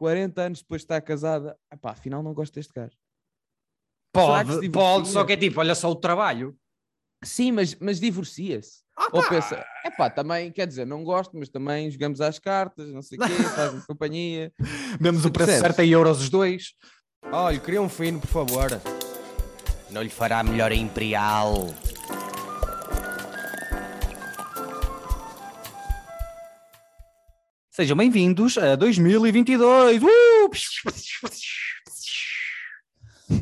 40 anos depois de estar casada, epá, afinal não gosto deste gajo. Pode, pode, só que é tipo, olha só o trabalho. Sim, mas, mas divorcia-se. Ou pensa, epá, também, quer dizer, não gosto, mas também jogamos às cartas, não sei o quê, faz-me companhia. Vemos o preço certo em euros os dois. Olha, queria um fino, por favor. Não lhe fará melhor a Imperial. Sejam bem-vindos a 2022. Uh!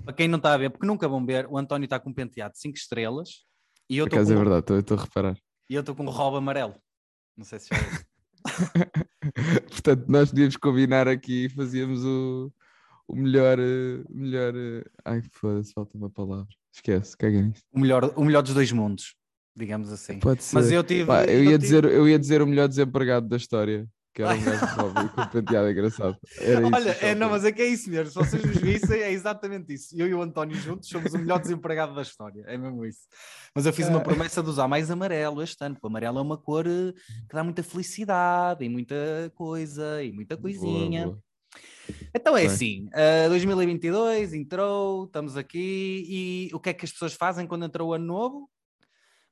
Para quem não está a ver, porque nunca vão ver, o António está com um penteado de 5 estrelas e eu estou acaso é com, verdade, estou- a reparar. e eu estou com um robo amarelo. Não sei se já viu. Portanto, nós podíamos combinar aqui e fazíamos o, o melhor. eh, melhor eh, Ai, foda-se, falta uma palavra. Esquece, caga nisso. o, melhor, o melhor dos dois mundos, digamos assim. Pode ser. Mas eu tive. Pá, eu, eu ia tive- dizer, eu ia dizer o melhor desempregado da história, que era um gajo de hobby com um penteado engraçado. Era isso Olha, é, não, mas é que é isso mesmo. Se vocês nos vissem, é exatamente isso. Eu e o António juntos somos o melhor desempregado da história. É mesmo isso. Mas eu fiz uma Ah. promessa de usar mais amarelo este ano, porque o amarelo é uma cor eh, que dá muita felicidade e muita coisa e muita Boa, coisinha. boa. Então é Bem. assim: uh, 2022 entrou, estamos aqui e o que é que as pessoas fazem quando entrou o ano novo?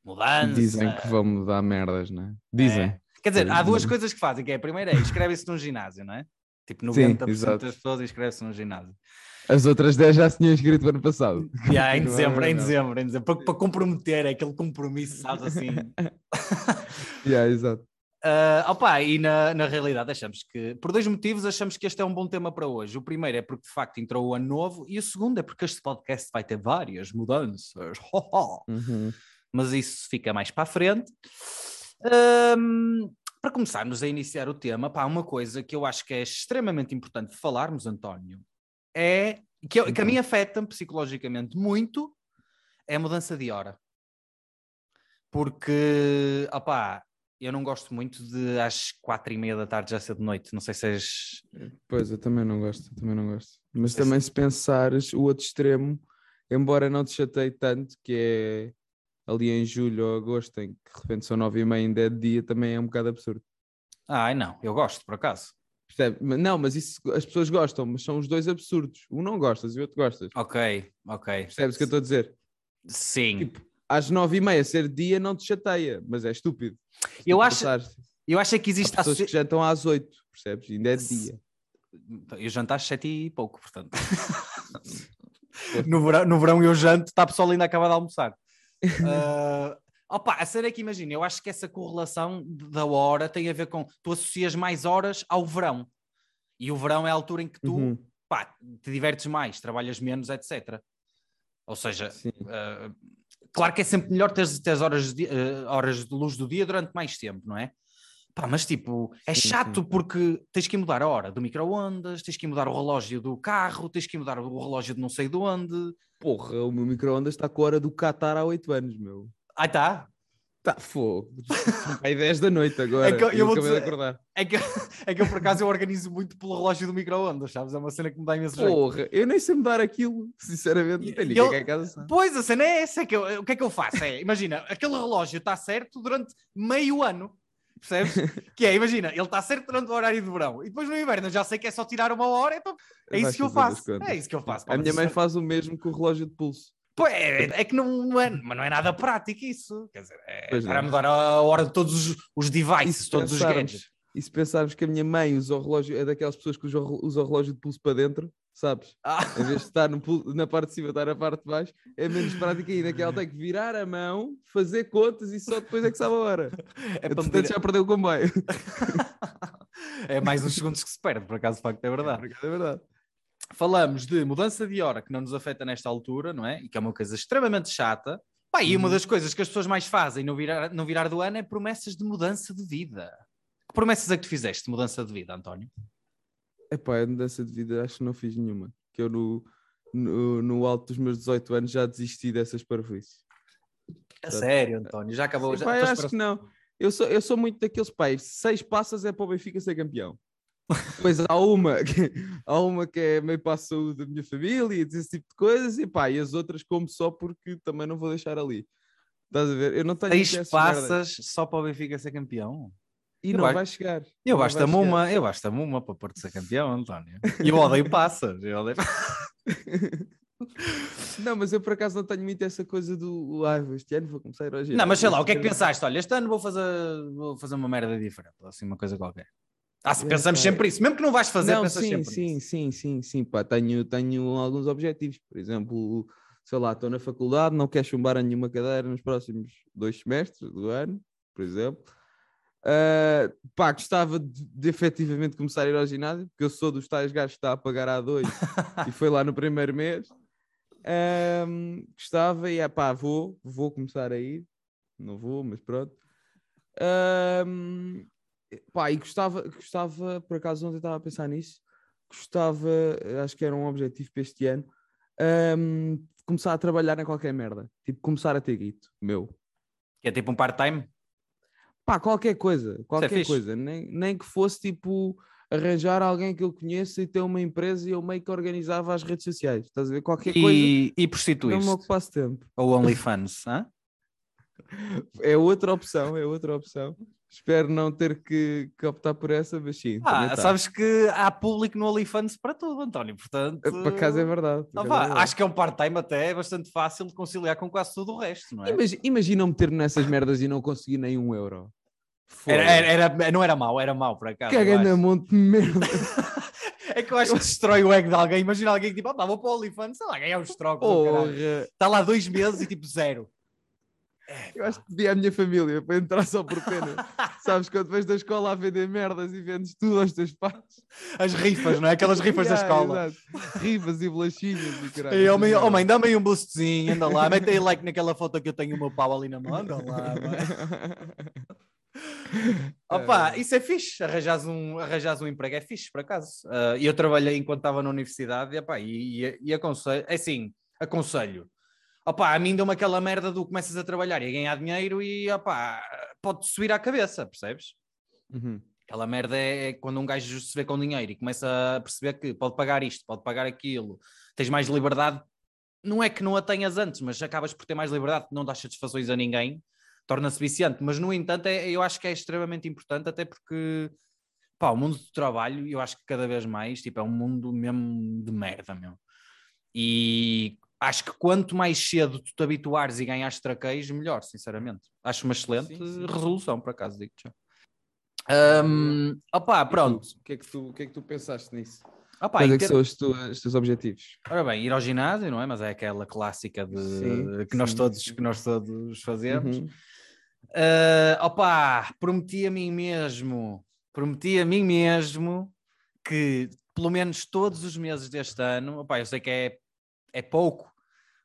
Mudança. Dizem que vão mudar merdas, não é? Dizem. É. Quer dizer, há duas coisas que fazem, que é a primeira é inscreve-se num ginásio, não é? Tipo, Sim, 90% exato. das pessoas inscreve-se num ginásio. As outras 10 já se tinham inscrito no ano passado. Yeah, em dezembro, em dezembro, em dezembro. Para, para comprometer, é aquele compromisso, sabes assim. Yeah, exato. Uh, opa, e na, na realidade achamos que, por dois motivos, achamos que este é um bom tema para hoje. O primeiro é porque de facto entrou o ano novo, e o segundo é porque este podcast vai ter várias mudanças. Uhum. Mas isso fica mais para a frente. Ahm, para começarmos a iniciar o tema, pá, uma coisa que eu acho que é extremamente importante falarmos, António, é que, eu- que a mim afeta-me psicologicamente muito é a mudança de hora. Porque, opá, eu não gosto muito de às quatro e meia da tarde já ser de noite. Não sei se és... Pois, eu também não gosto, também não gosto. Mas também se pensares o outro extremo, embora não te chateie tanto, que é ali em julho ou agosto, em que de repente são nove e meia ainda é de dia, também é um bocado absurdo. Ai, não, eu gosto, por acaso. Percebe? Não, mas isso as pessoas gostam, mas são os dois absurdos. Um não gostas e o outro gostas. Ok, ok. Percebes o que eu estou a dizer? Sim. Tipo, às nove e meia ser dia não te chateia, mas é estúpido. Eu acho- Eu acho é que Há existe... pessoas asso- que jantam às oito, percebes? Ainda é dia. Eu janto às sete e pouco, portanto. no, verão, no verão eu janto, está a pessoa ainda acaba de almoçar. Ah, opa, a sério é que imagina, eu acho que essa correlação da hora tem a ver com tu associas mais horas ao verão. E o verão é a altura em que tu Uhum, pá, te divertes mais, trabalhas menos, etc. Ou seja. Uh, claro que é sempre melhor ter, ter horas, uh, horas de luz do dia durante mais tempo, não é? Pá, mas tipo, é Sim, chato sim. porque tens que mudar a hora do micro-ondas, tens que mudar o relógio do carro, tens que mudar o relógio de não sei de onde. Porra, o meu micro-ondas está com a hora do Qatar há oito anos, meu. Ah, tá. Tá, fogo. Aí 10 da noite agora. É que eu- eu vou acabei dizer- de acordar. É que, é que eu, por acaso, eu organizo muito pelo relógio do micro-ondas, sabes? É uma cena que me dá imenso jeito. Porra, eu nem sei mudar aquilo, sinceramente. Não eu- em casa. sabe. Pois, a cena é essa. É que eu- o que é que eu faço? É, imagina, aquele relógio está certo durante meio ano. Percebes? que é, imagina, ele está certo durante o horário de verão. E depois no inverno eu já sei que é só tirar uma hora, então é isso que eu faço. É isso que eu faço. pá, A minha mãe isso- faz o mesmo com o relógio de pulso. Pô, é, é que não, é, mas não é nada prático isso. Quer dizer, é para mudar a hora de todos os, os devices, todos os gadgets. E se pensarmos que a minha mãe usa o relógio, é daquelas pessoas que usam, usa o relógio de pulso para dentro, sabes? Ah, Em vez de estar no na parte de cima, estar na parte de baixo, é menos prático ainda, que ela tem que virar a mão, fazer contas e só depois é que sabe a hora. é, para Portanto, medir- já perdeu o comboio. é mais uns segundos que se perde, por acaso, de facto, é verdade. É verdade. falamos de mudança de hora que não nos afeta nesta altura, não é? E que é uma coisa extremamente chata. Pá, e Uhum. uma das coisas que as pessoas mais fazem no virar, no virar do ano é promessas de mudança de vida. Que promessas é que tu fizeste de mudança de vida, António? Epá, a mudança de vida acho que não fiz nenhuma. Que eu no, no, no alto dos meus 18 anos já desisti dessas parvoíces. A sério, António, já acabou. Sim, já, pá, acho para- que não. Eu sou, eu sou muito daqueles pais. Seis passas é para o Benfica ser campeão. Depois há uma, que, há uma que é meio para a saúde da minha família e esse tipo de coisas, e pá, e as outras como só porque também não vou deixar ali. Estás a ver? Eu não tenho Seis passas só para o Benfica ser campeão. E Eu não acho- vai chegar. Eu basta-me uma, eu basta-me uma para Porto ser campeão, António. E eu odeio passas. Eu odeio... Não, mas eu por acaso não tenho muito essa coisa do ah, este ano vou começar hoje. Não, mas sei lá, o que é que pensaste? Olha, este ano vou fazer, vou fazer uma merda diferente, assim, uma coisa qualquer. Ah, se pensamos sempre isso, mesmo que não vais fazer, não, pensas sim, sempre sim, sim, sim, sim, pá, tenho, tenho alguns objetivos, por exemplo, sei lá, estou na faculdade, não quero chumbar a nenhuma cadeira nos próximos dois semestres do ano, por exemplo. Ah, pá, gostava de, de efetivamente começar a ir ao ginásio, porque eu sou dos tais gajos que está a pagar a dois e foi lá no primeiro mês. Ahm, gostava e é pá, vou, vou começar a ir, não vou, mas pronto. Ahm, pá, e gostava, gostava, por acaso ontem estava a pensar nisso, gostava, acho que era um objetivo para este ano, de começar a trabalhar em qualquer merda, tipo, começar a ter guito, meu. Que é tipo um part-time. Pá, qualquer coisa, qualquer fixe. coisa, nem, nem que fosse tipo arranjar alguém que eu conheça e ter uma empresa e eu meio que organizava as redes sociais, estás a ver? Qualquer coisa E, e que não me ocupasse tempo. Ou OnlyFans, hã? É outra opção, é outra opção. Espero não ter que, que optar por essa, mas sim. Ah, tá. sabes que há público no OnlyFans para tudo, António, portanto... Por acaso é verdade. vá, é verdade. acho que é um part-time até bastante fácil de conciliar com quase tudo o resto, não é? Imagi- Imagina meter-me nessas merdas e não conseguir nem um euro. Era, era, era- não era mau, era mau por acaso. eu Cagando a acho. monte de merda. É que eu acho que destrói o ego de alguém. Imagina alguém que tipo, ah, vou para o OnlyFans, sei lá, ganhar uns trocos. Está lá dois meses e tipo zero. Eu acho que pedi à minha família para entrar só por pena. Sabes, quando vais da escola a vender merdas e vendes tudo aos teus pais. As rifas, não é? Aquelas rifas da Yeah, escola. exato. Rifas e bolachinhas e caralho. Ei, homem, oh, mãe, dá-me aí um boostzinho, anda lá, mete aí like naquela foto que eu tenho o meu pau ali na mão, anda lá. Opa, isso é fixe, arranjas um, arranjas um emprego, é fixe, por acaso. E eu trabalhei enquanto estava na universidade e, epá, e, e, e aconselho, é assim, aconselho. Opa, a mim deu-me aquela merda do começas a trabalhar e a ganhar dinheiro e opa, pode subir à cabeça, percebes? Uhum. Aquela merda é quando um gajo se vê com dinheiro e começa a perceber que pode pagar isto, pode pagar aquilo, tens mais liberdade. Não é que não a tenhas antes, mas acabas por ter mais liberdade, não dás satisfações a ninguém, torna-se viciante. Mas, no entanto, é, eu acho que é extremamente importante, até porque pá, o mundo do trabalho, eu acho que cada vez mais tipo, é um mundo mesmo de merda, meu. E acho que quanto mais cedo tu te habituares e ganhares traqueios, melhor, sinceramente. Acho uma excelente Sim, sim. resolução, por acaso, digo já. Um, opá, pronto. O que, é que tu, o que é que tu pensaste nisso? Opá, Quais é que são os, tu- os teus objetivos? Ora bem, ir ao ginásio, não é? Mas é aquela clássica de Sim, que, nós todos, que nós todos fazemos. Uhum. Ah, opá, prometi a mim mesmo, prometi a mim mesmo que pelo menos todos os meses deste ano, opá, eu sei que é, é pouco,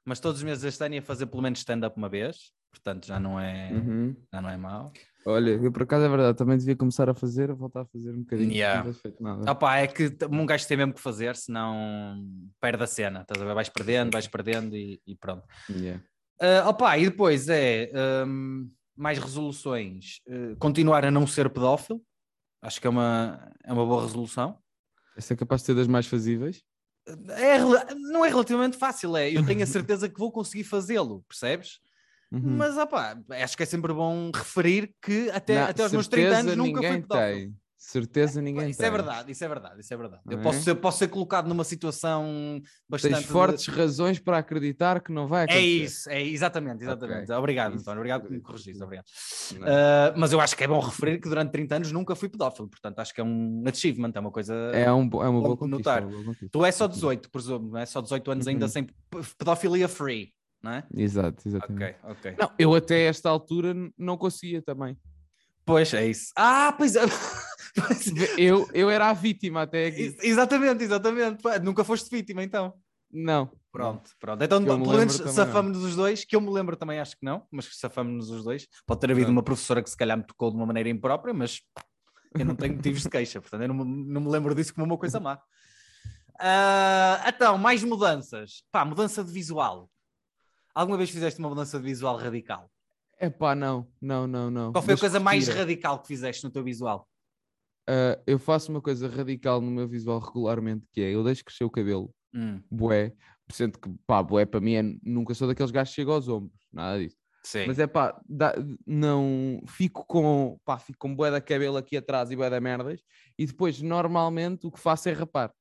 mas todos os meses deste ano ia fazer pelo menos stand-up uma vez, portanto já não é, Uhum. já não é mau. Olha, eu por acaso é verdade, também devia começar a fazer, a voltar a fazer um bocadinho. Yeah. Não feito nada. Opá, é que um gajo tem mesmo que fazer, senão perde a cena, estás a ver? Vais perdendo, vais perdendo e, e pronto. Yeah. Uh, opa, e depois é um, mais resoluções. Uh, continuar a não ser pedófilo. Acho que é uma, é uma boa resolução. Essa é capaz de ser das mais fazíveis. É, não é relativamente fácil, é. Eu tenho a certeza que vou conseguir fazê-lo, percebes? Uhum. Mas opá, acho que é sempre bom referir que até, Não, até aos meus 30 anos nunca fui pedófilo. tem. Certeza ninguém Isso tem. é verdade, isso é verdade, isso é verdade. Eu Não posso é? ser, posso ser colocado numa situação bastante. Tens de- fortes razões para acreditar que não vai É acontecer. isso, é exatamente, exatamente. Ok. Obrigado, Isso, António, obrigado por me corrigires, obrigado. Uh, mas eu acho que é bom referir que durante 30 anos nunca fui pedófilo, portanto acho que é um achievement, é uma coisa. É, um, é uma boa de conquista. notar. boa conquista. Tu é só 18, presumo, é? Só 18 anos ainda Uhum. sem p- pedofilia free, não é? Exato, exatamente. Ok, ok. Não, eu até esta altura não conseguia também. Pois é isso. Ah, pois é. É. Eu, eu era a vítima até aqui. Ex- Exatamente, exatamente. Nunca foste vítima então. Não. Pronto, pronto. Então, pelo menos safamos-nos os dois, que eu me lembro também, acho que não, mas safamos-nos os dois. Pode ter havido uma professora que se calhar me tocou de uma maneira imprópria, mas eu não tenho motivos de queixa, portanto eu não, me- não me lembro disso como uma coisa má. Ah, então, mais mudanças. Pá, mudança de visual. Alguma vez fizeste uma mudança de visual radical? É pá, não, não, não, não. Qual foi Mas a coisa mais radical que fizeste no teu visual? Ah, eu faço uma coisa radical no meu visual regularmente, que é eu deixo crescer o cabelo, Hum, bué, sendo que, pá, bué para mim é, nunca sou daqueles gajos que chegam aos ombros, nada disso. Sim. Mas é pá, dá- não fico com, pá, fico com bué da cabelo aqui atrás e bué da merdas e depois normalmente o que faço é rapar.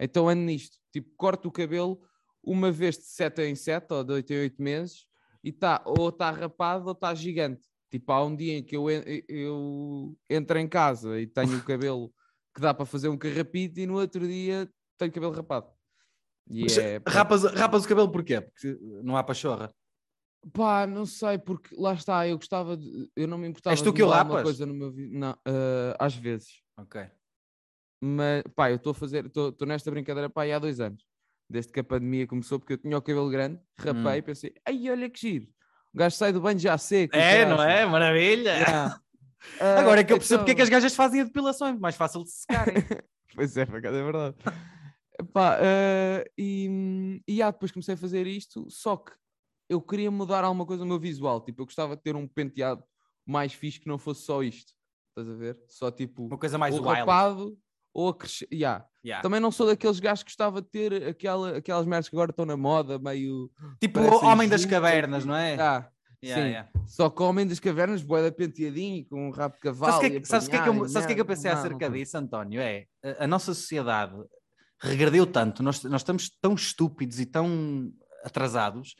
Então ando nisto, tipo, corto o cabelo uma vez de 7 em 7 ou de 8 em 8 meses e está ou está rapado ou está gigante. Tipo, há um dia em que eu, eu entro em casa e tenho o cabelo que dá para fazer um carrapito e no outro dia tenho cabelo rapado. E Mas, é, rapas, rapas o cabelo porquê? Porque não há pachorra. Pá, não sei, porque lá está, eu gostava de. Eu não me importava És tu de que o mudar uma rapas? coisa no meu Não, ah, às vezes. Ok. Mas, pá, eu estou a fazer, estou nesta brincadeira, pá, há dois anos. Desde que a pandemia começou, porque eu tinha o cabelo grande, rapei e pensei, ai, olha que giro. O gajo sai do banho já seco. É, não é? Maravilha! Yeah. Ah, Agora é que eu percebo porque é que as então- gajas fazem a depilação, é mais fácil de se secarem. Pois é, é verdade. Ah, e, e ah, depois comecei a fazer isto, só que eu queria mudar alguma coisa no meu visual. Tipo, eu gostava de ter um penteado mais fixe que não fosse só isto. Estás a ver? Só tipo, Uma coisa mais ou wild. rapado ou a crescer. Yeah. Yeah. Também não sou daqueles gajos que gostava de ter aquela, aquelas merdas que agora estão na moda, meio. Tipo o Homem das Cavernas, e- não é? Ah, Yeah, sim. Só que o Homem das Cavernas, boeda penteadinho, com um rabo de cavalo. Sabes o que, é que- sabes que é que eu, sabes que é que eu pensei Não, acerca não disso, António? É a, a nossa sociedade regrediu tanto, nós, nós estamos tão estúpidos e tão atrasados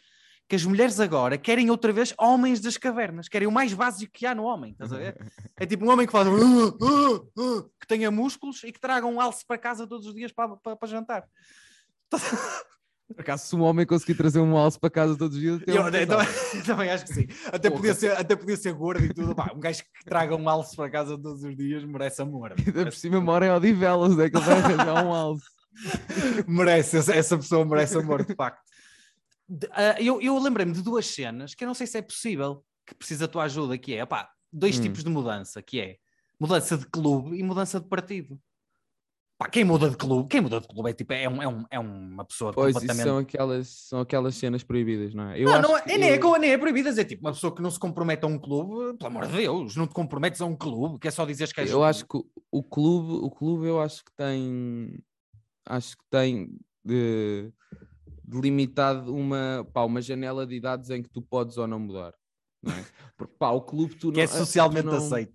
que as mulheres agora querem outra vez homens das cavernas, querem o mais básico que há no homem, estás a ver? É tipo um homem que faz "Ah, ah, ah", que tenha músculos e que traga um alce para casa todos os dias para, para, para jantar. Por acaso, se um homem conseguir trazer um alce para casa todos os dias, Eu, um eu também, também acho que sim. Até Porra. podia, ser, até podia ser gordo e tudo. Pá, um gajo que traga um alce para casa todos os dias merece amor. Ainda por cima mora em Odivelas, é que ele vai arranjar um alce. merece, essa pessoa merece amor, de facto. Ah, eu eu lembrei-me de duas cenas que eu não sei se é possível, que precisa da tua ajuda, que é, opá, dois Hum. tipos de mudança, que é mudança de clube e mudança de partido. Pá, quem muda de clube, quem muda de clube é tipo, é, um, é, um, é uma pessoa Pois, completamente... são aquelas, são aquelas cenas proibidas, não é? Eu Não, não, é, que nem, é, eu- nem é proibido dizer, tipo, uma pessoa que não se compromete a um clube, pelo amor de Deus, não te comprometes a um clube, que é só dizeres que és Eu acho que o clube, o clube eu acho que tem acho que tem de, delimitado uma, pá, uma janela de idades em que tu podes ou não mudar. Não é? Porque pá, o clube tu que é não, tu socialmente não- aceito.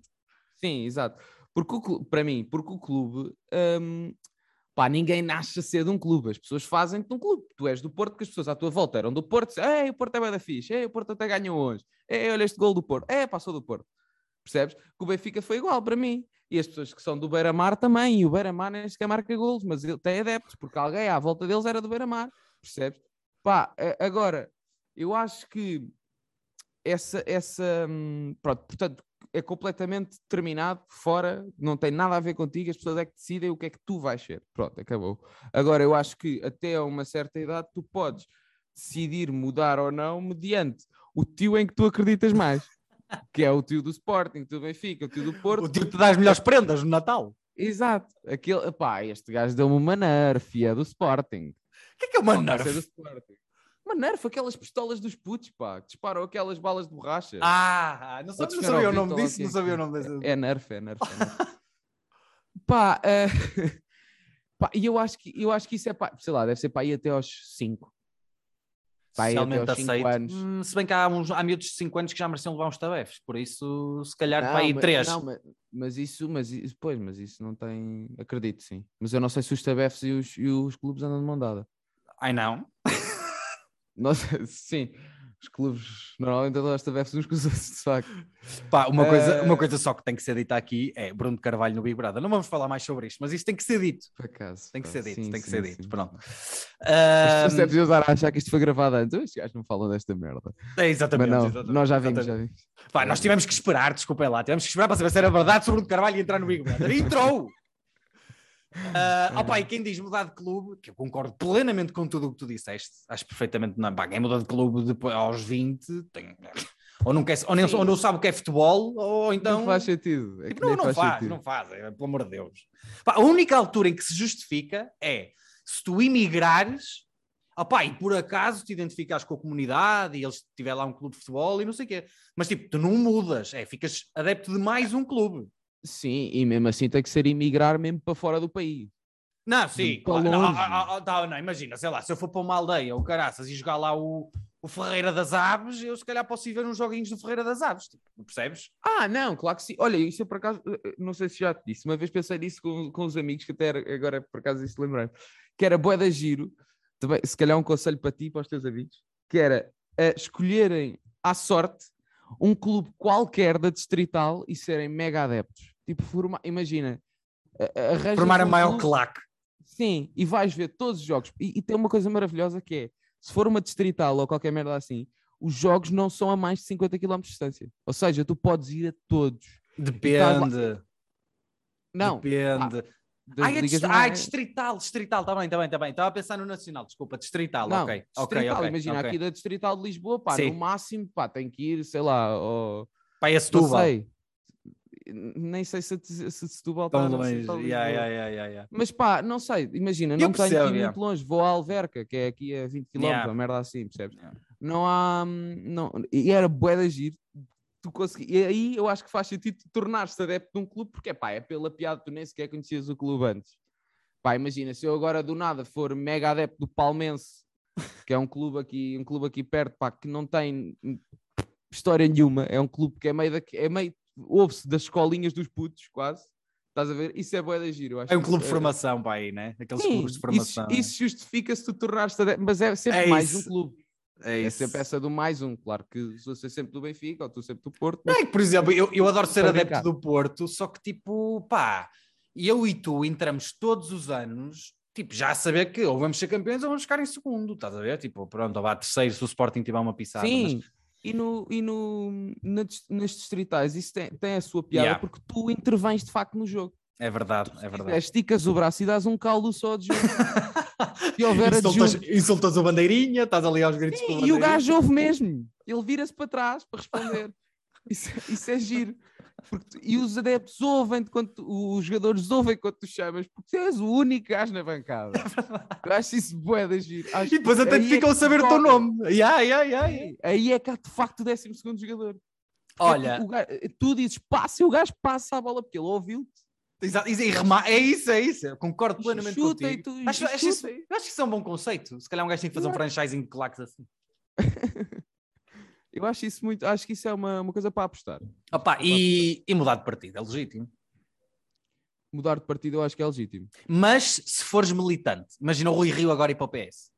Sim, exato. Porque o clube, para mim, porque o clube, hum, pá, ninguém nasce a ser de um clube. As pessoas fazem de um clube. Tu és do Porto, que as pessoas à tua volta eram do Porto. Ei, o Porto é bem da fixe. Ei, o Porto até ganhou hoje. Ei, olha este gol do Porto. É, passou do Porto. Percebes? Que o Benfica foi igual para mim. E as pessoas que são do Beira-Mar também. E o Beira-Mar nem sequer marca golos, mas ele tem adeptos, porque alguém à volta deles era do Beira-Mar. Percebes? Pá, agora, eu acho que essa, essa hum, pronto, portanto, é completamente determinado, fora, não tem nada a ver contigo, as pessoas é que decidem o que é que tu vais ser. Pronto, acabou. Agora, eu acho que até a uma certa idade tu podes decidir mudar ou não mediante o tio em que tu acreditas mais. Que é o tio do Sporting, o tio do Benfica, o tio do Porto. O tipo te dá as melhores prendas no Natal. Exato. Aquele, pá, este gajo deu-me uma nerf, é do Sporting. O que é que é uma Não, nerf? Sporting. Uma nerf, aquelas pistolas dos putos, pá, que disparam aquelas balas de borracha. Ah, não, sabia, Podes não ao sabia o nome disso, não é sabia o nome desse. É nerf, é nerf. É nerf. pá, pá, e eu acho, que, eu acho que isso é, pá, sei lá, deve ser para ir até aos 5. Pá, aí até Socialmente aceito. anos. Hum, se bem que há, uns, há miúdos de 5 anos que já mereciam levar uns tabefes, por isso, se calhar, para aí mas- 3. não, mas, mas isso, mas pois, mas isso não tem, acredito sim. Mas eu não sei se os tabefes e os, e os clubes andam de mão dada. Ai não. Sei, sim, os clubes normalmente andam aos tabefes uns com os outros, de facto. Pá, uma, coisa, Eh, uma coisa só que tem que ser dita aqui é Bruno de Carvalho no Big Brother. Não vamos falar mais sobre isto, mas isto tem que ser dito. Por acaso. Tem que pá, ser dito, sim, tem que sim, ser sim, dito. Pronto. As pessoas devem usar a achar que isto foi gravado antes. Estes gajos não falam desta merda. é, exatamente, Mas não, exatamente, nós já vimos, já exatamente. vimos. Pá, nós tivemos que esperar, desculpem lá, tivemos que esperar para saber se era verdade sobre o Bruno de Carvalho e entrar no Big Brother. E entrou! Uh, opa, e quem diz mudar de clube, que eu concordo plenamente com tudo o que tu disseste, acho perfeitamente não. Pá, quem muda de clube depois, aos 20 tem, ou, não quer, ou, nem, ou não sabe o que é futebol, ou então. não faz sentido. É Tipo, não, não faz, sentido. não faz, é, pelo amor de Deus. Pá, a única altura em que se justifica é se tu imigrares, opá, e por acaso te identificas com a comunidade e eles tiver lá um clube de futebol e não sei o quê. Mas tipo, tu não mudas, é, ficas adepto de mais um clube. Sim, e mesmo assim tem que ser imigrar mesmo para fora do país. Não, sim, claro. Não, ah, ah, ah, tá, não, imagina, sei lá, se eu for para uma aldeia ou caraças e jogar lá o, o Ferreira das Aves, eu se calhar posso ir ver uns joguinhos do Ferreira das Aves, tipo, percebes? Ah, não, claro que sim. Olha, isso eu por acaso, eh, não sei se já te disse, uma vez pensei nisso com, com os amigos, que até agora por acaso isso lembrei que era boa da giro, também, se calhar um conselho para ti e para os teus amigos, que era uh, escolherem à sorte um clube qualquer da Distrital e serem mega adeptos. Tipo, forma, imagina, formar a maior claque. Sim, e vais ver todos os jogos. E, e tem uma coisa maravilhosa que é, se for uma Distrital ou qualquer merda assim, os jogos não são a mais de 50 km de distância. Ou seja, tu podes ir a todos. Depende. Não. Depende. Ah, Ai, é dist... Ai, distrital, distrital, está bem, está bem, está bem. Estava a pensar no nacional, desculpa, distrital, não, ok. Distrital, okay, imagina, okay. aqui da distrital de Lisboa, pá, Sim. no máximo, pá, tem que ir, sei lá, ao... Pá, é Setúbal. sei. Nem sei se, se, se Setúbal está longe. Yeah, yeah, yeah, yeah, Mas pá, não sei, imagina, não percebo, tenho que ir muito longe, vou à Alverca, que é aqui a 20 km, yeah. uma merda assim, percebes? Não há. Não... E era bué de agir, tu consegui... E aí eu acho que faz sentido tornar-se adepto de um clube, porque pá, é pela piada, tu nem sequer conhecias o clube antes. Pá, imagina, se eu agora do nada for mega adepto do Palmense, que é um clube aqui, um clube aqui perto, pá, que não tem história nenhuma, é um clube que é meio, da, é meio ouve-se das escolinhas dos putos, quase. Estás a ver? Isso é boa de giro. é um clube de formação, pá, aí, né? Aqueles Sim, clubes de formação. Isso, isso justifica se tu tornares adepto, mas é sempre é mais um clube. É, é sempre essa do mais um. Claro que sou ser sempre do Benfica ou tu sempre do Porto. Mas... É que, por exemplo, eu, eu adoro ser adepto do Porto, só que tipo, pá, eu e tu entramos todos os anos, tipo, já a saber que ou vamos ser campeões ou vamos ficar em segundo, estás a ver? Tipo, pronto, ou vá terceiro se o Sporting tiver uma pisada. Sim, mas... e, no, e no, na, nas distritais isso tem, tem a sua piada Yeah. porque tu intervens de facto no jogo. É verdade, é verdade. Esticas o braço e dás um caldo só de jogo. Se houver Insultas, adjunto. insultas o bandeirinha, estás ali aos gritos com Sim, o e o gajo ouve mesmo. Ele vira-se para trás para responder. Isso, isso é giro. Porque e os adeptos ouvem quando tu- os jogadores ouvem quando tu chamas, porque tu és o único gajo na bancada. Eu acho isso bué de giro. Acho E depois até aí é ficam a que saber o teu nome. Yeah, yeah, yeah, yeah. Aí é que há de facto o 12 segundo jogador. Porque Olha, o gajo- tu dizes passa e o gajo passa a bola porque ele ouviu-te. Exato, e rema- é isso, é isso. Eu concordo plenamente Chuta contigo. e tu- acho, acho isso, acho que isso é um bom conceito. Se calhar um gajo tem que fazer um franchising de claques assim. Eu acho isso muito, acho que isso é uma, uma coisa para apostar. Opa, e, e mudar de partido, é legítimo. Mudar de partido eu acho que é legítimo. Mas se fores militante, imagina o Rui Rio agora ir para o PS.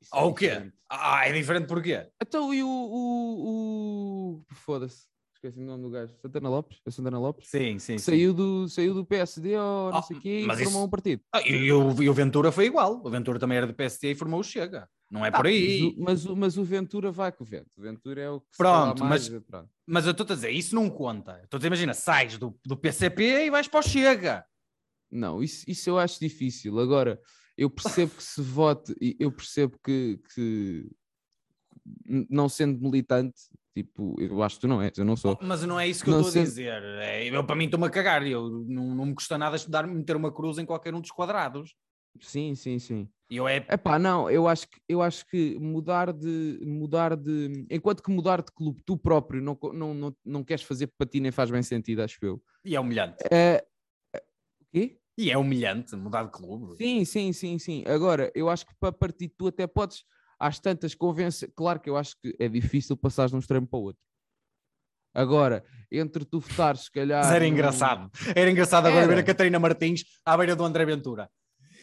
Isso é Ou o quê? diferente. Ah, é diferente porquê? Então e o. o, o... Foda-se. Esqueci o nome do gajo. Santana Lopes? É Santana Lopes? Sim, sim, sim. Saiu do, saiu do PSD ou não Ah, sei o quê e formou isso- um partido. Ah, e, e o, e o Ventura foi igual. O Ventura também era do PSD e formou o Chega. Não é por Ah, aí. Mas o, mas, mas o Ventura vai com o vento. O Ventura é o que Pronto, mais, mas- pronto. Mas eu estou a dizer, isso não conta. Estou a dizer, imagina, sais do, do PCP e vais para o Chega. Não, isso, isso eu acho difícil. Agora, eu percebo que se vote, eu percebo que, que não sendo militante, tipo, eu acho que tu não és, eu não sou. Mas não é isso que eu Não estou a sei- dizer. É, eu, para mim, estou-me a cagar. Eu, não, não me custa nada estudar, meter uma cruz em qualquer um dos quadrados. Sim, sim, sim. Eu é. Epá, não, eu acho que eu acho que mudar de mudar de enquanto que mudar de clube tu próprio não, não, não, não queres fazer para ti nem faz bem sentido, acho eu. E é humilhante. É... O quê? E é humilhante mudar de clube. Sim, sim, sim, sim. Agora, eu acho que para partir tu até podes, às tantas convencer. Claro que eu acho que é difícil passar de um extremo para o outro. Agora, entre tu votares, se calhar. Mas era engraçado. Era engraçado agora Era. ver a Catarina Martins à beira do André Ventura.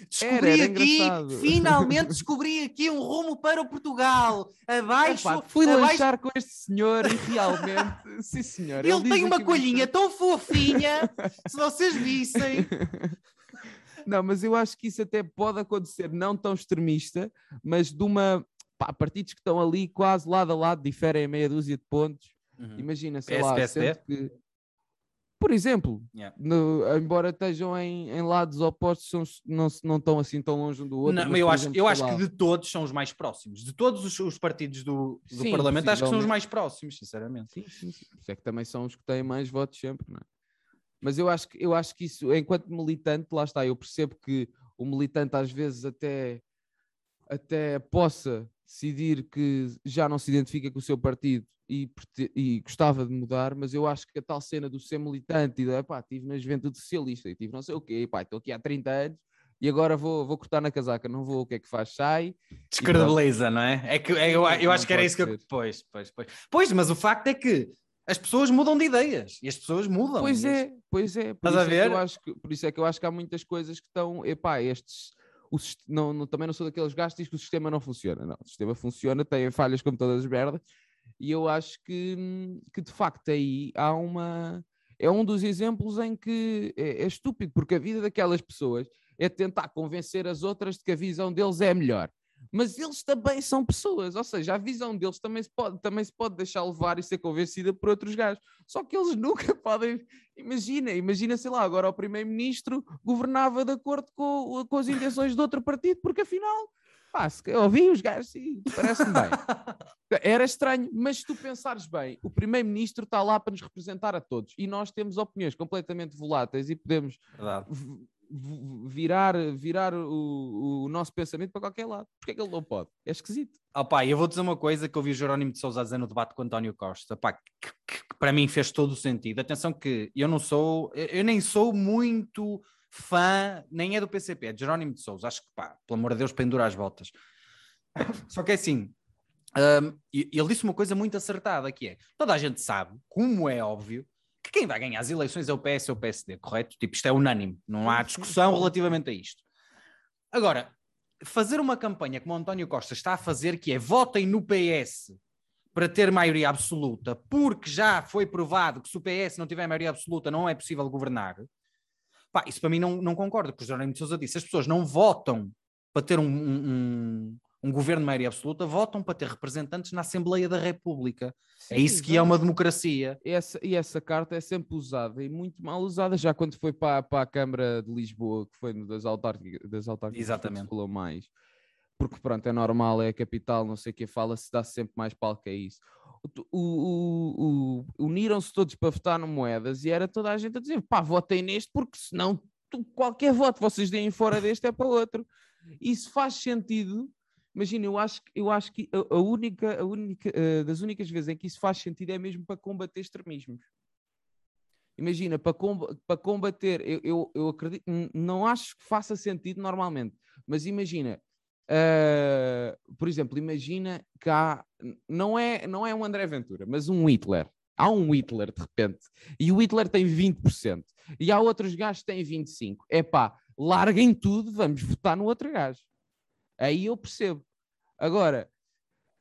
Descobri Era, era aqui, engraçado. finalmente descobri aqui um rumo para o Portugal. Abaixo, Epá, fui abaixo lanchar com este senhor e realmente, sim senhor. Ele diz tem uma aqui coelhinha tão fofinha, se vocês vissem. Não, mas eu acho que isso até pode acontecer, não tão extremista, mas de uma. Pá, partidos que estão ali quase lado a lado, diferem a meia dúzia de pontos. Imagina, sei PS, lá, PSD? que. Por exemplo, Yeah. no- embora estejam em, em lados opostos, são, não, não estão assim tão longe um do outro. Não, mas, eu acho, exemplo, eu acho lá, que de todos são os mais próximos. De todos os, os partidos do, do Sim, Parlamento, acho que são os mais próximos, sinceramente. Sim, sim, sim. É que também são os que têm mais votos sempre, não é? Mas eu acho que, eu acho que isso, enquanto militante, lá está, eu percebo que o militante às vezes até, até possa decidir que já não se identifica com o seu partido e, e gostava de mudar, mas eu acho que a tal cena do ser militante e da, pá, estive na juventude socialista e tive não sei o quê, pá, estou aqui há 30 anos e agora vou, vou cortar na casaca, não vou, o que é que faz? Sai. Descredibiliza, não é? É que é, eu, eu acho que era isso que eu. Pois, pois, pois. Pois, mas o facto é que as pessoas mudam de ideias e as pessoas mudam. Pois é, pois é. Por Estás a isso, é que ver? eu acho que, por isso é que eu acho que há muitas coisas que estão. Epá, estes. O, não, não- também não sou daqueles gajos que diz que o sistema não funciona. Não, o sistema funciona, tem falhas como todas as merdas. E eu acho que, hum, que de facto aí há uma. É um dos exemplos em que é, é estúpido, porque a vida daquelas pessoas é tentar convencer as outras de que a visão deles é melhor. Mas eles também são pessoas, ou seja, a visão deles também se pode, também se pode deixar levar e ser convencida por outros gajos. Só que eles nunca podem. Imagina, imagina, sei lá, agora o primeiro-ministro governava de acordo com, com as intenções de outro partido, porque afinal, pá, eu ouvi os gajos, sim, parece-me bem. Era estranho, mas se tu pensares bem, o primeiro-ministro está lá para nos representar a todos e nós temos opiniões completamente voláteis e podemos virar, virar o, o nosso pensamento para qualquer lado. Porquê é que ele não pode? É esquisito. Pá, eu vou dizer uma coisa que eu vi o Jerónimo de Sousa dizer no debate com o António Costa, pá, que, que- que para mim fez todo o sentido. Atenção que eu não sou, eu nem sou muito fã, nem é do PCP, é de Jerónimo de Sousa. Acho que, pá, pelo amor de Deus, pendura as botas. Só que é assim, e- ele disse uma coisa muito acertada, que é, toda a gente sabe, como é óbvio, que quem vai ganhar as eleições é o PS ou o PSD, correto? Tipo, isto é unânime, não há discussão relativamente a isto. Agora, fazer uma campanha como o António Costa está a fazer, que é votem no PS para ter maioria absoluta, porque já foi provado que se o PS não tiver maioria absoluta não é possível governar, pá, isso para mim não, não concorda, porque o Jerónimo de Sousa disse, as pessoas não votam para ter um, um, um- governo de maioria absoluta, votam para ter representantes na Assembleia da República. é isso que é uma democracia. Essa, e essa carta é sempre usada e muito mal usada, já quando foi para, para a Câmara de Lisboa, que foi das autárquicas, das autárquicas que Exatamente. se falou mais. Porque pronto, é normal, é a capital, não sei o que, fala-se, dá sempre mais palco a isso. Uniram-se todos para votar no Moedas e era toda a gente a dizer, pá, votem neste, porque senão tu- qualquer voto vocês deem fora deste é para outro. Isso faz sentido. Imagina, eu acho, eu acho que a, a única, a única eh, das únicas vezes em que isso faz sentido é mesmo para combater extremismos. Imagina, para, comba- para combater, eu, eu, eu acredito, não acho que faça sentido normalmente, mas imagina, ah, por exemplo, imagina que há, não é, não é um André Ventura, mas um Hitler. Há um Hitler de repente, e o Hitler tem 20%, e há outros gajos que têm 25%. É pá, larguem tudo, vamos votar no outro gajo. Aí eu percebo. Agora,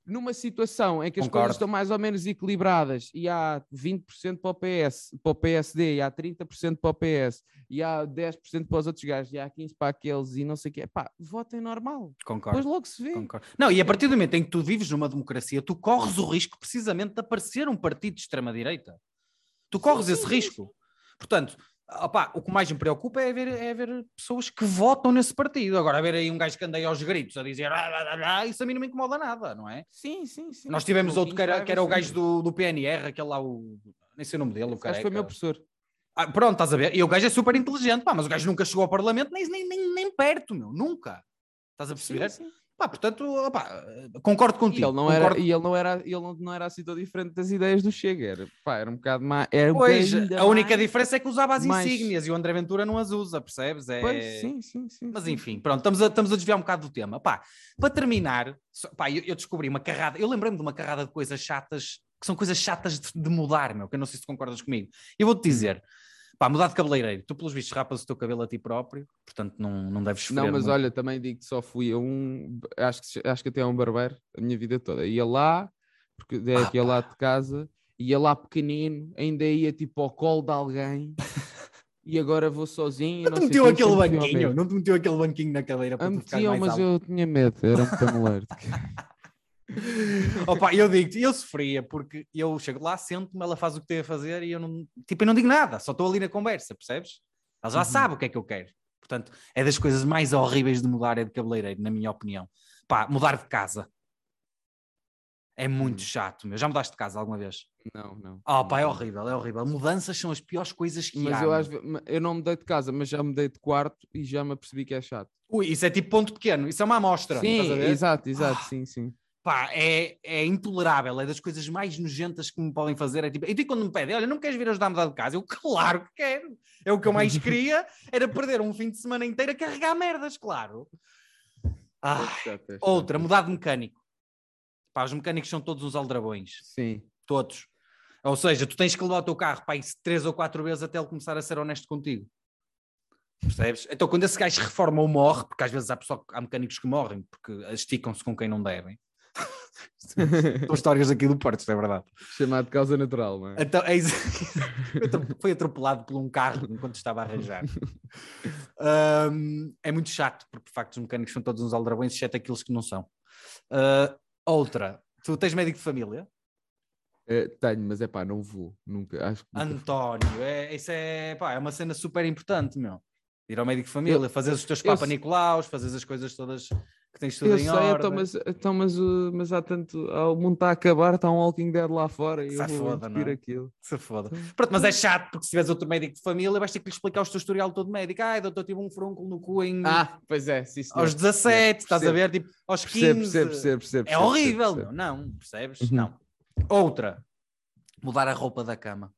numa situação em que as Concordo. coisas estão mais ou menos equilibradas e há 20% para o PS, para o PSD, e há 30% para o PS, e há 10% para os outros gajos, e há 15% para aqueles, e não sei o quê, pá, votem normal. Concordo. Depois logo se vê. Concordo. Não, e a partir do momento em que tu vives numa democracia, tu corres o risco precisamente de aparecer um partido de extrema-direita. Tu corres sim, esse sim, risco. Portanto, opá, o que mais me preocupa é ver, é ver pessoas que votam nesse partido. Agora, ver aí um gajo que anda aí aos gritos a dizer "Ah, ah, ah, ah", isso a mim não me incomoda nada, não é? Sim, sim, sim. Nós tivemos outro que era, que era o gajo do, do PNR, aquele lá, o. Nem sei o nome dele, o Acho que careca. foi meu professor. Ah, pronto, estás a ver? E o gajo é super inteligente, pá, mas o gajo nunca chegou ao Parlamento nem, nem, nem, nem perto, meu, nunca. Estás a perceber? Sim, sim. Pá, portanto, opá, concordo E contigo. ele não concordo. era, e ele não era, ele não, não era assim tão diferente das ideias do Chega, era, pá, era um bocado mais. Era Pois, a única mais- diferença é que usava as mais- insígnias e o André Ventura não as usa, percebes? É... Pois, sim, sim, sim. Mas enfim, pronto, estamos a, estamos a desviar um bocado do tema. Pá, para terminar, só- pá, eu, eu descobri uma carrada, eu lembrei-me de uma carrada de coisas chatas, que são coisas chatas de, de mudar, meu, que eu não sei se concordas comigo. Eu vou-te dizer, pá, mudar de cabeleireiro, tu pelos vistos rapas o teu cabelo a ti próprio, portanto não, não deves sofrer Não, mas muito. olha, também digo que só fui a um, acho que, acho que até a um barbeiro a minha vida toda. Ia lá, porque é Ah, aqui ao lado de casa, ia lá pequenino, ainda ia tipo ao colo de alguém, e agora vou sozinho. e Não te meteu aquele banquinho, não te meteu aquele banquinho na cadeira para Ah, tu ficar mais mas alto. eu tinha medo, era um tamuleiro. Opa, eu digo-te, eu sofria porque eu chego lá, sento-me, ela faz o que tem a fazer e eu não, tipo, eu não digo nada, só estou ali na conversa, percebes? Ela já Uhum. sabe o que é que eu quero. Portanto, é das coisas mais horríveis de mudar é de cabeleireiro, na minha opinião. Pá, mudar de casa. É muito Hum. chato, meu. Já mudaste de casa alguma vez? Não, não. Oh, pá, é horrível, é horrível. Mudanças são as piores coisas que Mas há. eu, meu. às ve- ma- eu não mudei de casa, mas já mudei de quarto e já me apercebi que é chato. Ui, isso é tipo ponto pequeno, isso é uma amostra. Sim, exato, exato, Ah. sim, sim. Pá, é, é intolerável, é das coisas mais nojentas que me podem fazer. É tipo, e tu quando me pedem, olha, não queres vir ajudar a mudar de casa? Eu, claro que quero. É o que eu mais queria, era perder um fim de semana inteiro a carregar merdas, claro. Ah, outra, mudar de mecânico. Pá, os mecânicos são todos uns aldrabões. Sim. Todos. Ou seja, tu tens que levar o teu carro para três ou quatro vezes até ele começar a ser honesto contigo. Percebes? Então, quando esse gajo reforma ou morre, porque às vezes há, pessoal, há mecânicos que morrem porque esticam-se com quem não devem. São histórias aqui do Porto, isto é verdade. Chamado causa natural, não é? Então, é ex- Foi atro- foi atropelado por um carro enquanto estava a arranjar. Ahm, é muito chato, porque de facto os mecânicos são todos uns aldrabões, exceto aqueles que não são. Ah, outra, tu tens médico de família? É, tenho, mas é pá, não vou. Nunca. Acho que nunca António, é, isso é, pá, é uma cena super importante, meu. Ir ao médico de família, fazer os teus eu Papa sei- Nicolaus, fazer as coisas todas que tens tudo Eu em sei, ordem. então, mas, então, mas, mas há tanto. O mundo está a acabar, está um Walking Dead lá fora e eu vou foda, não é? aquilo. Se foda. Pronto, mas é chato, porque se tiveres outro médico de família, vais ter que lhe explicar o teu historial todo médico. Ai, doutor, tive um frúnculo no cu em... Ah, pois é, sim, senhor. aos 17, estás a ver? Tipo, aos 15. Percebo, percebo, percebo, percebo. É horrível, percebo. Não, percebes? Uhum. Não. Outra, mudar a roupa da cama.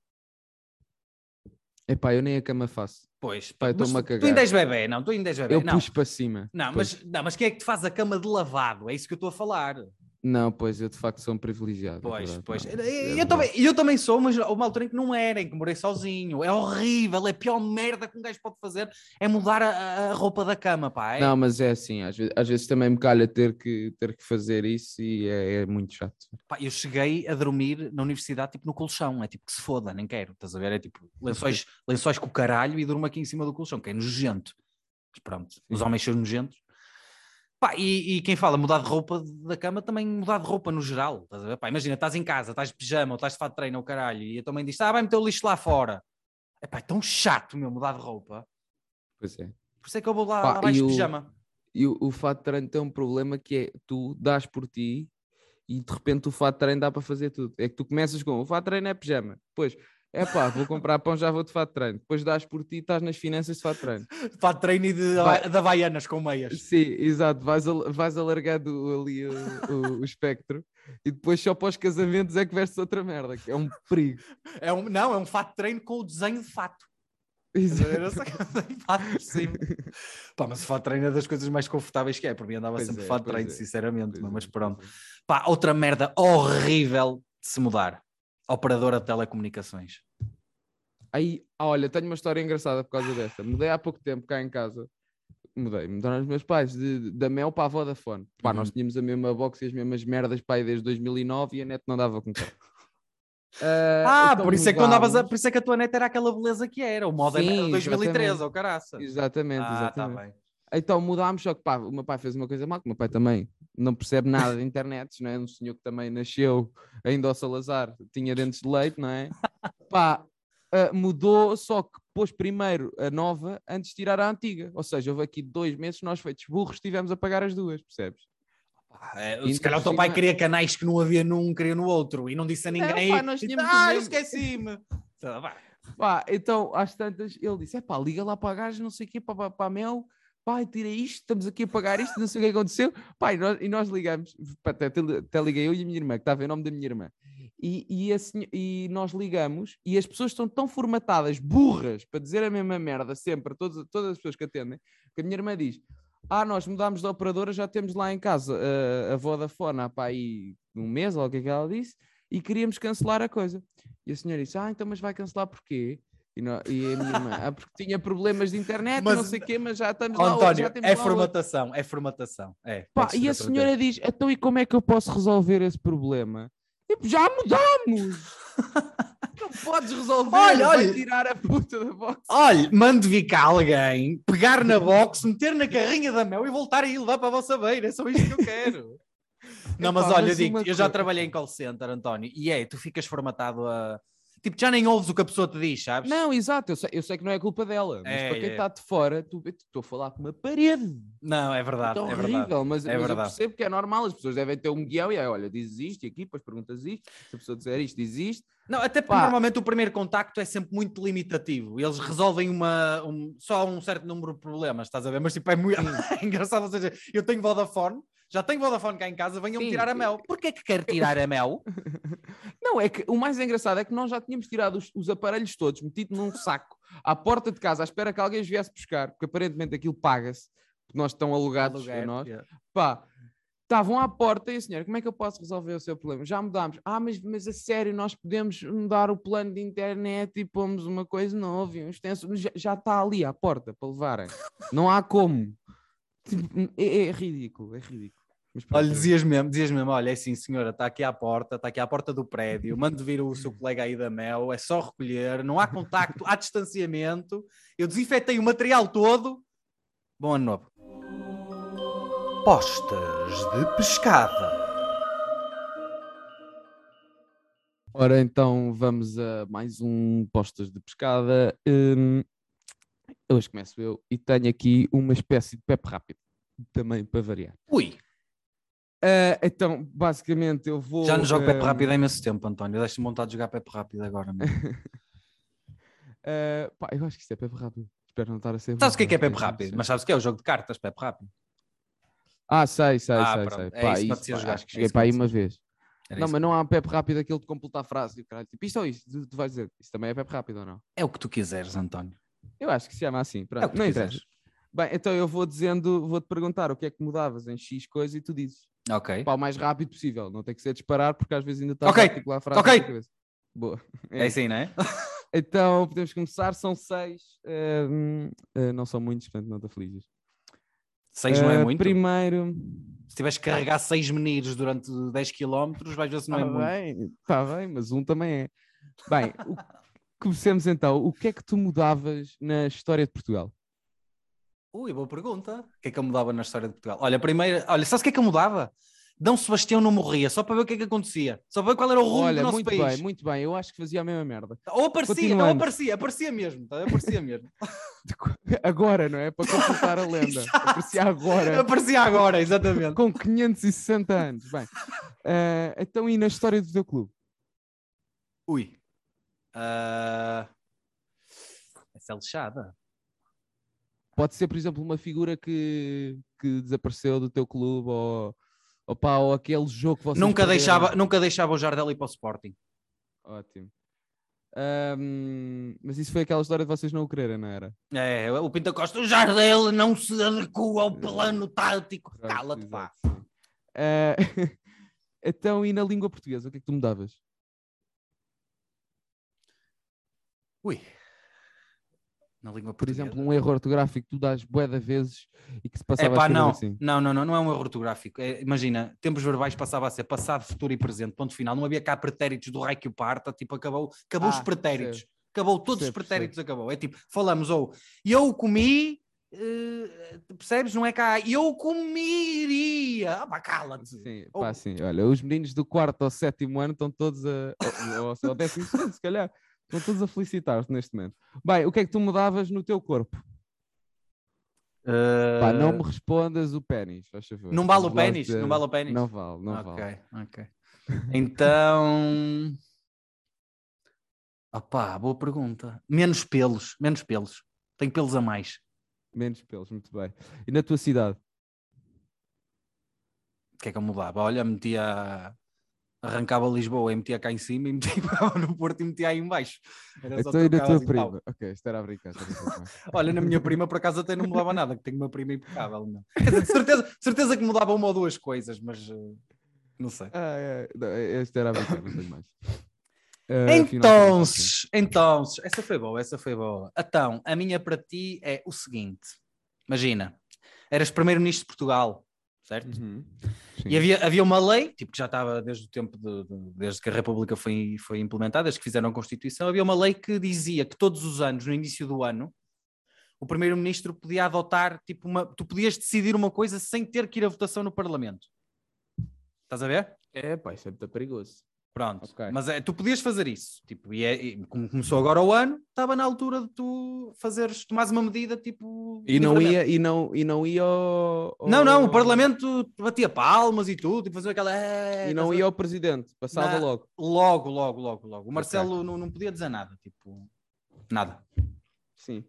Epá, eu nem a cama faço. Pois, eu mas tu ainda és bebê, não, tu ainda és bebê. Eu não, puxo para cima. não, Pois. mas, não, mas quem é que te faz a cama de lavado? É isso que eu estou a falar. Não, pois eu de facto sou um privilegiado. é Pois, pois. não, eu, é eu também, eu também sou, mas uma altura em que não era, em que morei sozinho. É horrível, é a pior merda que um gajo pode fazer é mudar a, a- roupa da cama, pá. É- Não, mas é assim, às vezes, às vezes também me calha ter que, ter que fazer isso e é, é muito chato. Pá, eu cheguei a dormir na universidade, tipo, no colchão. É tipo que se foda, nem quero. Estás a ver? É tipo lençóis, lençóis com o caralho e durmo aqui em cima do colchão, que é nojento. Mas pronto, os homens são nojentos. Pá, e, e quem fala mudar de roupa da cama, também mudar de roupa no geral. Estás a ver? Pá, imagina, estás em casa, estás de pijama ou estás de fato de treino ou caralho, e a tua mãe diz: Ah, vai meter o lixo lá fora. É pá, é tão chato, meu, mudar de roupa. Pois é. Por isso é que eu vou lá, Pá, lá de o- pijama. E o, o fato de treino tem um problema que é tu dás por ti e de repente o fato de treino dá para fazer tudo. É que tu começas com o fato de treino é pijama, depois é pá, vou comprar pão, já vou de fato de treino, depois dás por ti e estás nas finanças de fato de treino. Fato de treino e de, Vai- da Havaianas com meias. Sim, exato, vais, al- vais alargando ali o, o- o espectro e depois só para os casamentos é que vestes outra merda, que é um perigo. É um, não, é um fato de treino com o desenho de fato. Pá, mas o fato de treino é das coisas mais confortáveis que é. Por mim andava Pois sempre é, fato de treino, é, sinceramente. Pois é, mas pois pronto. é. Pá, outra merda horrível de se mudar. Operadora de telecomunicações. Aí, olha, tenho uma história engraçada por causa desta. Mudei há pouco tempo cá em casa. Mudei, mudaram os meus pais de, da Mel para a Vodafone. Pá, nós Uhum. tínhamos a mesma box e as mesmas merdas pai desde 2009 e a net não dava com cabo. Ah, então por, isso é que tu andavas a, por isso é que a tua neta era aquela beleza que era. O modo Sim, era 2013, exatamente. ou caraça. Exatamente, Ah, tá exatamente. bem. Então mudámos, só que pá, o meu pai fez uma coisa mal, que o meu pai também não percebe nada de internet, não é? Um senhor que também nasceu ainda ao Salazar, tinha dentes de leite, não é? Pá, ah, mudou, só que pôs primeiro a nova antes de tirar a antiga. Ou seja, houve aqui dois meses nós feitos burros, estivemos a pagar as duas, percebes? É, se calhar o teu pai queria canais que não havia num, queria no outro e não disse a ninguém. pá, nós tínhamos ah, esqueci-me. Vá. Pá, então às tantas ele disse: é pá, liga lá para a gaja, não sei o quê, para, para, para a Mel. Pai, tira isto, estamos aqui a pagar isto, não sei o que aconteceu. Pai, e nós, e nós ligamos, até, até liguei eu e a minha irmã, que estava em nome da minha irmã. E, e, a senho- e nós ligamos e as pessoas estão tão formatadas, burras, para dizer a mesma merda sempre, todas, todas as pessoas que atendem, que a minha irmã diz: Ah, nós mudámos de operadora, já temos lá em casa a, a Vodafone há pá, aí um mês, ou o que é que ela disse, e queríamos cancelar a coisa. E a senhora disse: Ah, então, mas vai cancelar porquê? E, nó- e a minha irmã, ah, porque tinha problemas de internet, Mas- não sei o quê, mas já estamos lá. António, é lá outro." formatação, é formatação. É, pode e a senhora diz: Então, e como é que eu posso resolver esse problema? Tipo, já mudamos! não podes resolver, Olha, olha. tirar a puta da box. Olha, mande vir cá alguém, pegar na box, meter na carrinha da mel e voltar a ir levar para a vossa beira. É só isto que eu quero. Não, mas olha, mas digo eu já trabalhei em call center, António, e é, tu ficas formatado a. Tipo, já nem ouves o que a pessoa te diz, sabes? Não, exato, eu sei, eu sei que não é culpa dela, mas É, para quem é. está de fora, tu estou a falar com uma parede. Não, é verdade, É é horrível, verdade. mas, é mas eu verdade. percebo que é normal, as pessoas devem ter um guião e aí, olha, dizes isto e aqui, depois perguntas isto, se a pessoa disser isto, diz isto. Não, até porque Pá. normalmente o primeiro contacto é sempre muito limitativo. Eles resolvem uma, um- só um certo número de problemas, estás a ver? Mas tipo, é muito é engraçado. Ou seja, eu tenho Vodafone, Já tenho Vodafone cá em casa, venham-me tirar a mel. Porquê que quer tirar a mel? Não, é que o mais engraçado é que nós já tínhamos tirado os, os aparelhos todos, metido num saco, à porta de casa, à espera que alguém os viesse buscar, porque aparentemente aquilo paga-se, porque nós estão alugados a Aluguer, nós. yeah. Pá, estavam à porta e a senhora, como é que eu posso resolver o seu problema? Já mudámos. Ah, mas, mas a sério, nós podemos mudar o plano de internet e pomos uma coisa nova, e um extenso. Já, já está ali à porta para levarem. Não há como. Tipo, é, é ridículo, é ridículo. Olha, dizias mesmo, dizias mesmo, olha, é assim, senhora, está aqui à porta, está aqui à porta do prédio, mande vir o seu colega aí da Mel, é só recolher, não há contacto, há distanciamento, eu desinfetei o material todo. Bom ano novo. Postas de pescada. Ora, então vamos a mais um Postas de Pescada. Hum, hoje começo eu e tenho aqui uma espécie de pepe rápido, também para variar. Ui, Ah, então, basicamente, eu vou. já não jogo Pepe hum, Rápido há imenso tempo, António, deixa-me vontade de jogar Pepe Rápido agora. ah, pá, eu acho que isto é pepe rápido. Espero não estar a ser. sabes o que é que é não Rápido? Mas sabes o que é o jogo de cartas, Pepe Rápido? Ah, sei, sei, Ah, sei. pronto, sei. é Pá, isso isso, pá, jogar, acho que é cheguei que para aí uma vez. Era não, mas não há pepe rápido aquele de completar a frase. e caralho, Tipo, isto ou isto? Tu, tu vais dizer, isso também é pepe rápido ou não? É o que tu quiseres, António. Eu acho que se chama assim. Pronto, É não interessa. Bem, então eu vou dizendo, vou-te perguntar o que é que mudavas em X coisa e tu dizes. Ok. Pá, o mais rápido possível. Não tem que ser disparar porque às vezes ainda está Ok, a articular a frase ok. na tua cabeça. Boa. É assim, não é? Então podemos começar. São seis. hum, eh, não são muitos, portanto não te afliges. Seis não é Eh, muito. Primeiro. Se tiveres que carregar seis meninos durante 10 km, vais ver se não é Está muito. bem, está bem, mas um também é. Bem, o- comecemos então. O que é que tu mudavas na história de Portugal? Ui, boa pergunta. O que é que eu mudava na história de Portugal? Olha, primeiro, olha, sabes o que é que eu mudava? Dom Sebastião não morria, só para ver o que é que acontecia, só para ver qual era o rumo Olha, do nosso muito país. bem, muito bem. Eu acho que fazia a mesma merda. Ou aparecia, não aparecia, aparecia mesmo, tá? aparecia mesmo. Agora, não é? Para completar a lenda. Aparecia agora. aparecia agora, exatamente. com 560 anos. Bem, eh, então e na história do teu clube? Ui. Ah, Essa é lixada. Pode ser, por exemplo, uma figura que, que desapareceu do teu clube ou, pá, ou aquele jogo que vocês Nunca perderam. deixava, nunca deixava o Jardel ir para o Sporting. Ótimo. Ahm, mas isso foi aquela história de vocês não o quererem, não era? É, o Pinta Costa, o Jardel não se adequa ao plano tático. Cala-te, pá. sim. Eh, então, e na língua portuguesa, o que é que tu mudavas? Ui. Na língua Por portuguesa. exemplo, um erro ortográfico que tu dás bué de vezes e que se passava a pá, escrever não. assim. não, não, não, não é um erro ortográfico. É, imagina, tempos verbais passava a ser passado, futuro e presente, ponto final. Não havia cá pretéritos do rei que o parta, tipo, acabou, acabou os Ah, pretéritos. percebo. Acabou todos Percebo, os pretéritos, acabou. É tipo, falamos ou eu comi, eh, percebes? Não é cá, eu comiria. Ah, pá, cala-te. Sim. Olha, os meninos do quarto ao sétimo ano estão todos a. ou, ou, ao décimo segundo, se calhar. Estão todos a felicitar-te neste momento. Bem, o que é que tu mudavas no teu corpo? Pá, não me respondas o pênis, faz favor. Não vale o pênis? Não vale o pênis? Não vale, não ok, vale. ok. Então. Opá, boa pergunta. Menos pelos, menos pelos. Tenho pelos a mais. Menos pelos, muito bem. E na tua cidade? O que é que eu mudava? Olha, metia. Arrancava Lisboa e metia cá em cima e metia no Porto e metia aí em baixo. Era só Então e na tua assim, prima? Ok, isto era a brincar. brincar. Olha, na minha prima por acaso até não mudava nada, que tenho uma prima impecável. Não. Quer dizer, de certeza, certeza que mudava uma ou duas coisas, mas eh, não sei. ah, é, não, este era a brincar, não tenho mais. Ah, Então, então, essa foi boa, essa foi boa. Então, a minha para ti é o seguinte: imagina, eras primeiro-ministro de Portugal, certo? Uhum. E Sim. havia, havia uma lei, tipo que já estava desde o tempo de, de- desde que a República foi, foi implementada, desde que fizeram a Constituição, havia uma lei que dizia que todos os anos, no início do ano, o primeiro-ministro podia adotar, tipo, uma, tu podias decidir uma coisa sem ter que ir à votação no Parlamento. Estás a ver? É, pá, isso é muito perigoso. Pronto, Ok. mas é, tu podias fazer isso, tipo, e, é, e como começou agora o ano, estava na altura de tu fazeres, tomares uma medida, tipo... E não ia, e não, e não ia ao, Não, não, o ao- Parlamento batia palmas e tudo, tipo, fazia aquela... "É", E não ia ao presidente, passava Na- logo. Logo, logo, logo, logo. O Marcelo não, não podia dizer nada, tipo, nada. Sim.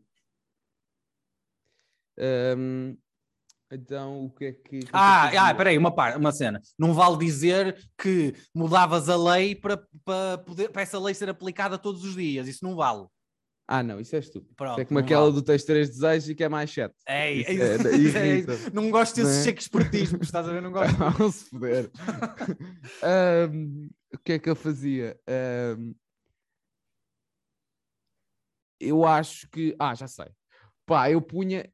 Então, o que é que. que é que Ah, ah, peraí, uma, par, uma cena. Não vale dizer que mudavas a lei para, para, poder, para essa lei ser aplicada todos os dias. Isso não vale. Ah, não, isso é estúpido. Pronto, Isso é como não aquela vale. do texto 3 desejos e que é mais 7. É, Isso é, é- é. Não gosto desse Não é? estás a ver? Não gosto. Vamos se foder. Ahm, o que é que eu fazia? Ahm, eu acho que. Ah, já sei. Pá, eu punha.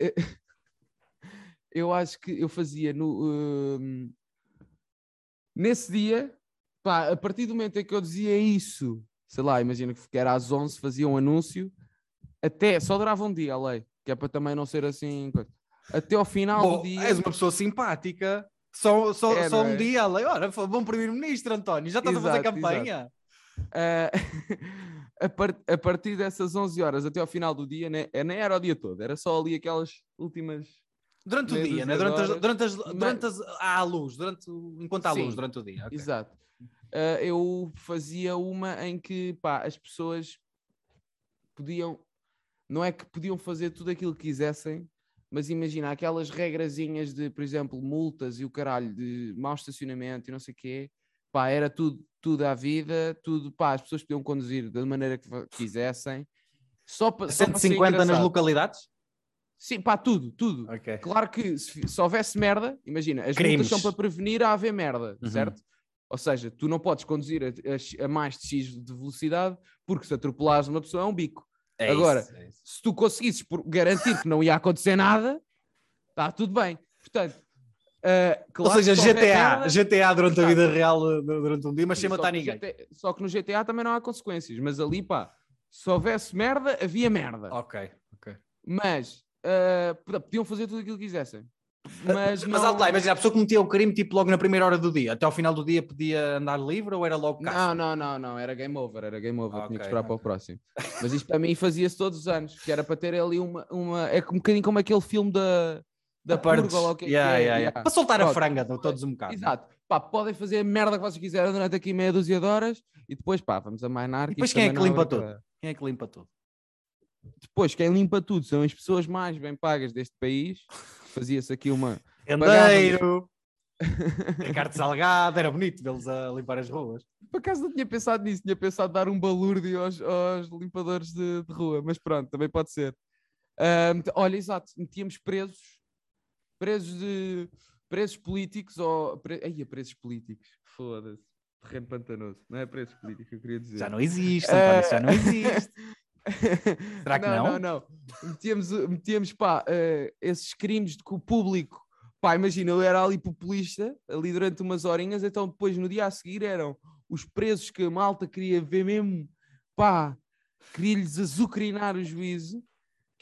Eu acho que eu fazia no. ahm, nesse dia, pá, a partir do momento em que eu dizia isso, sei lá, imagina que era às 11, fazia um anúncio, até só durava um dia a lei, que é para também não ser assim. Até ao final Bom, do dia. és uma pessoa simpática. Só, só, É, só não um é? dia a lei. Ora, foi bom primeiro-ministro, António. Já estás a fazer Exato, campanha? Ah, a, par- a partir dessas 11 horas até ao final do dia, né, eh, nem era o dia todo, era só ali aquelas últimas. Durante o dia, né? durante, as, durante, as, durante as, há a luz, durante, enquanto há luz, Sim. durante o dia. ok. Exato. Ah, eu fazia uma em que pá, as pessoas podiam, não é que podiam fazer tudo aquilo que quisessem, mas imagina aquelas regrazinhas de, por exemplo, multas e o caralho de mau estacionamento e não sei o quê, pá, era tudo, tudo à vida, tudo, pá, as pessoas podiam conduzir da maneira que quisessem. Só para, só para ser 150 nas engraçado. localidades? Sim, pá, tudo, tudo. Ok. Claro que se, se houvesse merda, imagina, as Crimes. multas são para prevenir a haver merda, Uhum. certo? Ou seja, tu não podes conduzir a, a- a mais de X de velocidade porque se atropelares uma pessoa é um bico. É Agora, isso, é isso. Se tu conseguisses por- garantir que não ia acontecer nada, está tudo bem. Portanto, Ou claro que seja, GTA, merda- GTA durante a vida real, eh, durante um dia, mas sem matar ninguém. GTA só que no GTA também não há consequências, mas ali, pá, se houvesse merda, havia merda. Ok, ok. Mas ah, pod- podiam fazer tudo aquilo que quisessem. Mas, Mas não... alto lá, imagina, a pessoa cometia o crime tipo logo na primeira hora do dia, até ao final do dia podia andar livre ou era logo Não, caça? não, não, não, era game over, era game over, Ah, tinha que esperar para o próximo. Mas isto para mim fazia-se todos os anos, que era para ter ali uma, uma é um bocadinho como aquele filme da, da Partes. Purga, ou lá o que é Yeah, é, yeah, yeah. yeah. Para soltar a Pronto. franga de todos um bocado. Exato, pá, podem fazer a merda que vocês quiserem durante aqui meia dúzia de horas e depois, pá, vamos a mainar. E depois quem é que não limpa brincadeira. Quem é que limpa tudo? Depois, quem limpa tudo são as pessoas mais bem pagas deste país. Fazia-se aqui uma. Endeiro, Ricardo Salgado, era bonito vê-los a limpar as ruas. Por acaso não tinha pensado nisso, tinha pensado dar um balúrdio aos, aos limpadores de, de rua, mas pronto, também pode ser. Ah, met- olha, exato, metíamos presos, presos de presos políticos ou. Pre... Ai, presos políticos, foda-se, terreno pantanoso, não é presos políticos, eu queria dizer. Já não existe, isso já não existe. Será que não? Não, não. Metíamos, metíamos pá, eh, esses crimes de que o público, pá, imagina, eu era ali populista, ali durante umas horinhas, então depois no dia a seguir eram os presos que a malta queria ver mesmo, pá, queria-lhes azucrinar o juízo,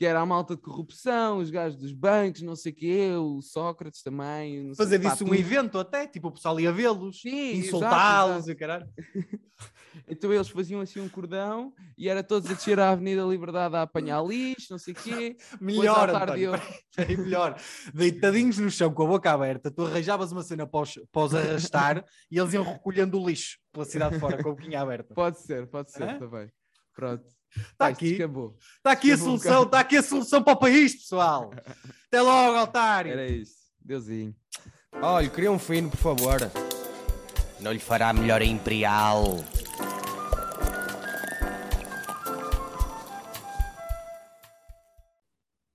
que era a malta de corrupção, os gajos dos bancos, não sei o quê, o Sócrates também. não sei- Fazer pá, disso um tudo. evento até, tipo o pessoal ia vê-los, insultá-los e o caralho. Então eles faziam assim um cordão e era todos a descer à Avenida Liberdade a apanhar lixo, não sei o quê. Melhor, tarde António, peraí, melhor. Deitadinhos no chão com a boca aberta, tu arranjavas uma cena para os, para os arrastar e eles iam recolhendo o lixo pela cidade fora com a boquinha aberta. Pode ser, pode ser Hã? também. Pronto. Está isto aqui, descambou. está aqui a solução, está aqui a solução para o país, pessoal. Até logo, otário. Era isso. Deusinho. Olha, queria um fino, por favor. Não lhe fará melhor a Imperial.